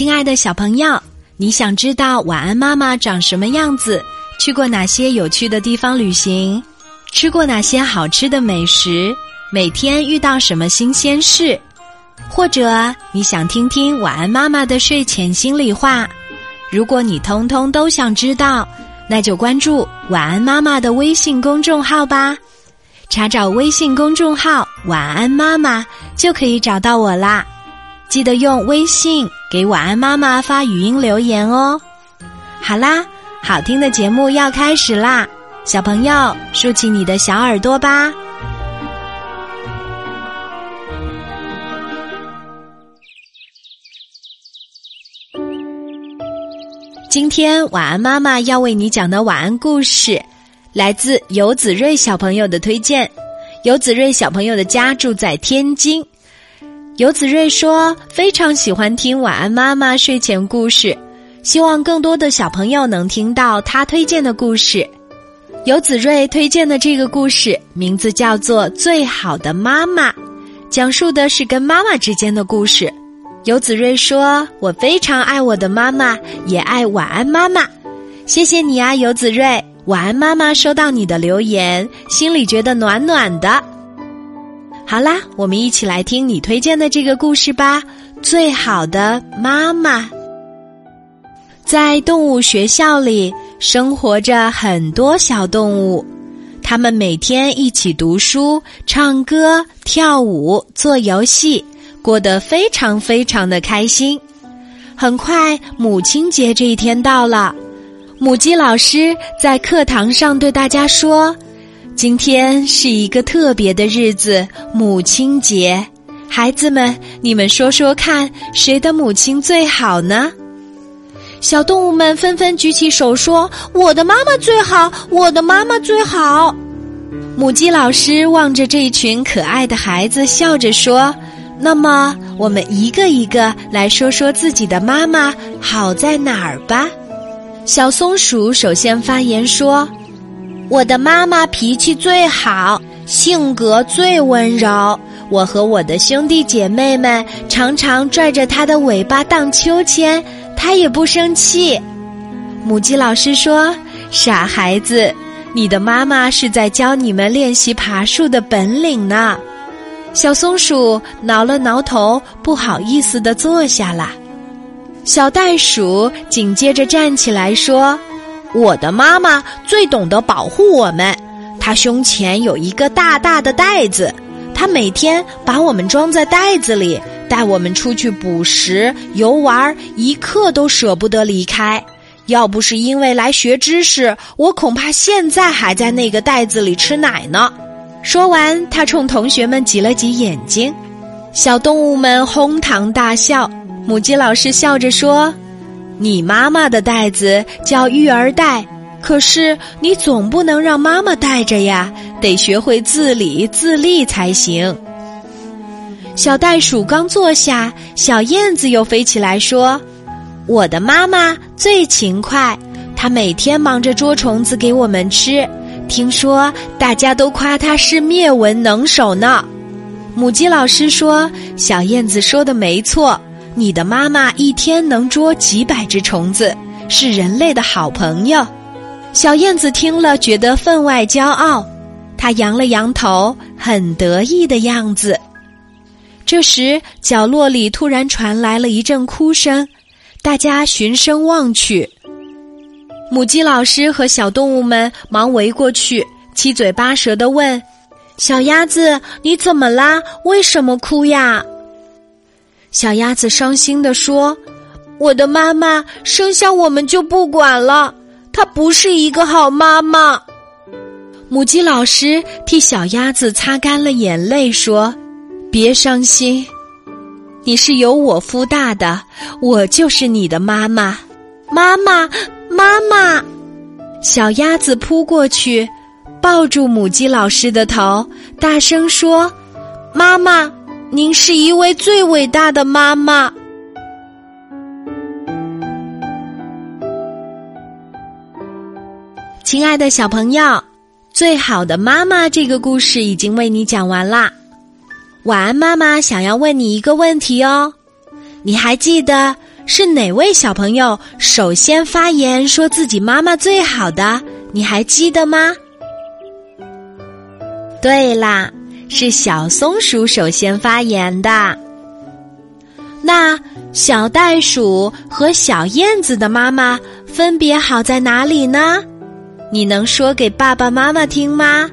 亲爱的小朋友，你想知道晚安妈妈长什么样子？去过哪些有趣的地方旅行？吃过哪些好吃的美食？每天遇到什么新鲜事？或者你想听听晚安妈妈的睡前心里话？如果你通通都想知道，那就关注晚安妈妈的微信公众号吧。查找微信公众号“晚安妈妈”就可以找到我啦。记得用微信给晚安妈妈发语音留言哦。好啦，好听的节目要开始啦，小朋友竖起你的小耳朵吧。今天晚安妈妈要为你讲的晚安故事，来自游子睿小朋友的推荐。游子睿小朋友的家住在天津。游子睿说非常喜欢听晚安妈妈睡前故事，希望更多的小朋友能听到他推荐的故事。游子睿推荐的这个故事名字叫做《最好的妈妈》，讲述的是跟妈妈之间的故事。游子睿说：“我非常爱我的妈妈，也爱晚安妈妈。谢谢你啊，游子睿。晚安妈妈收到你的留言，心里觉得暖暖的。好啦，我们一起来听你推荐的这个故事吧。最好的妈妈，在动物学校里生活着很多小动物，它们每天一起读书、唱歌、跳舞、做游戏。”过得非常非常的开心。很快，母亲节这一天到了。母鸡老师在课堂上对大家说：“今天是一个特别的日子——母亲节。孩子们，你们说说看，谁的母亲最好呢？”小动物们纷纷举起手说：“我的妈妈最好，我的妈妈最好。”母鸡老师望着这群可爱的孩子，笑着说。那么，我们一个一个来说说自己的妈妈好在哪儿吧。小松鼠首先发言说：“我的妈妈脾气最好，性格最温柔。我和我的兄弟姐妹们常常拽着她的尾巴荡秋千，她也不生气。”母鸡老师说：“傻孩子，你的妈妈是在教你们练习爬树的本领呢。”小松鼠挠了挠头，不好意思的坐下了。小袋鼠紧接着站起来说：“我的妈妈最懂得保护我们，她胸前有一个大大的袋子，她每天把我们装在袋子里，带我们出去捕食、游玩，一刻都舍不得离开。要不是因为来学知识，我恐怕现在还在那个袋子里吃奶呢。”说完，他冲同学们挤了挤眼睛，小动物们哄堂大笑。母鸡老师笑着说：“你妈妈的袋子叫育儿袋，可是你总不能让妈妈带着呀，得学会自理自立才行。”小袋鼠刚坐下，小燕子又飞起来说：“我的妈妈最勤快，她每天忙着捉虫子给我们吃。”听说大家都夸她是灭蚊能手呢。母鸡老师说：“小燕子说的没错，你的妈妈一天能捉几百只虫子，是人类的好朋友。”小燕子听了，觉得分外骄傲，它扬了扬头，很得意的样子。这时，角落里突然传来了一阵哭声，大家循声望去。母鸡老师和小动物们忙围过去，七嘴八舌的问：“小鸭子，你怎么啦？为什么哭呀？”小鸭子伤心的说：“我的妈妈生下我们就不管了，她不是一个好妈妈。”母鸡老师替小鸭子擦干了眼泪，说：“别伤心，你是由我孵大的，我就是你的妈妈，妈妈。”妈妈，小鸭子扑过去，抱住母鸡老师的头，大声说：“妈妈，您是一位最伟大的妈妈。”亲爱的小朋友，最好的妈妈这个故事已经为你讲完啦。晚安，妈妈想要问你一个问题哦，你还记得？是哪位小朋友首先发言说自己妈妈最好的？你还记得吗？对啦，是小松鼠首先发言的。那小袋鼠和小燕子的妈妈分别好在哪里呢？你能说给爸爸妈妈听吗？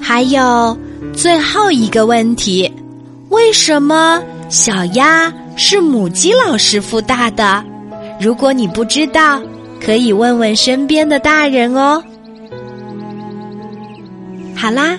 还有最后一个问题：为什么小鸭是母鸡老师傅大的？如果你不知道，可以问问身边的大人哦。好啦，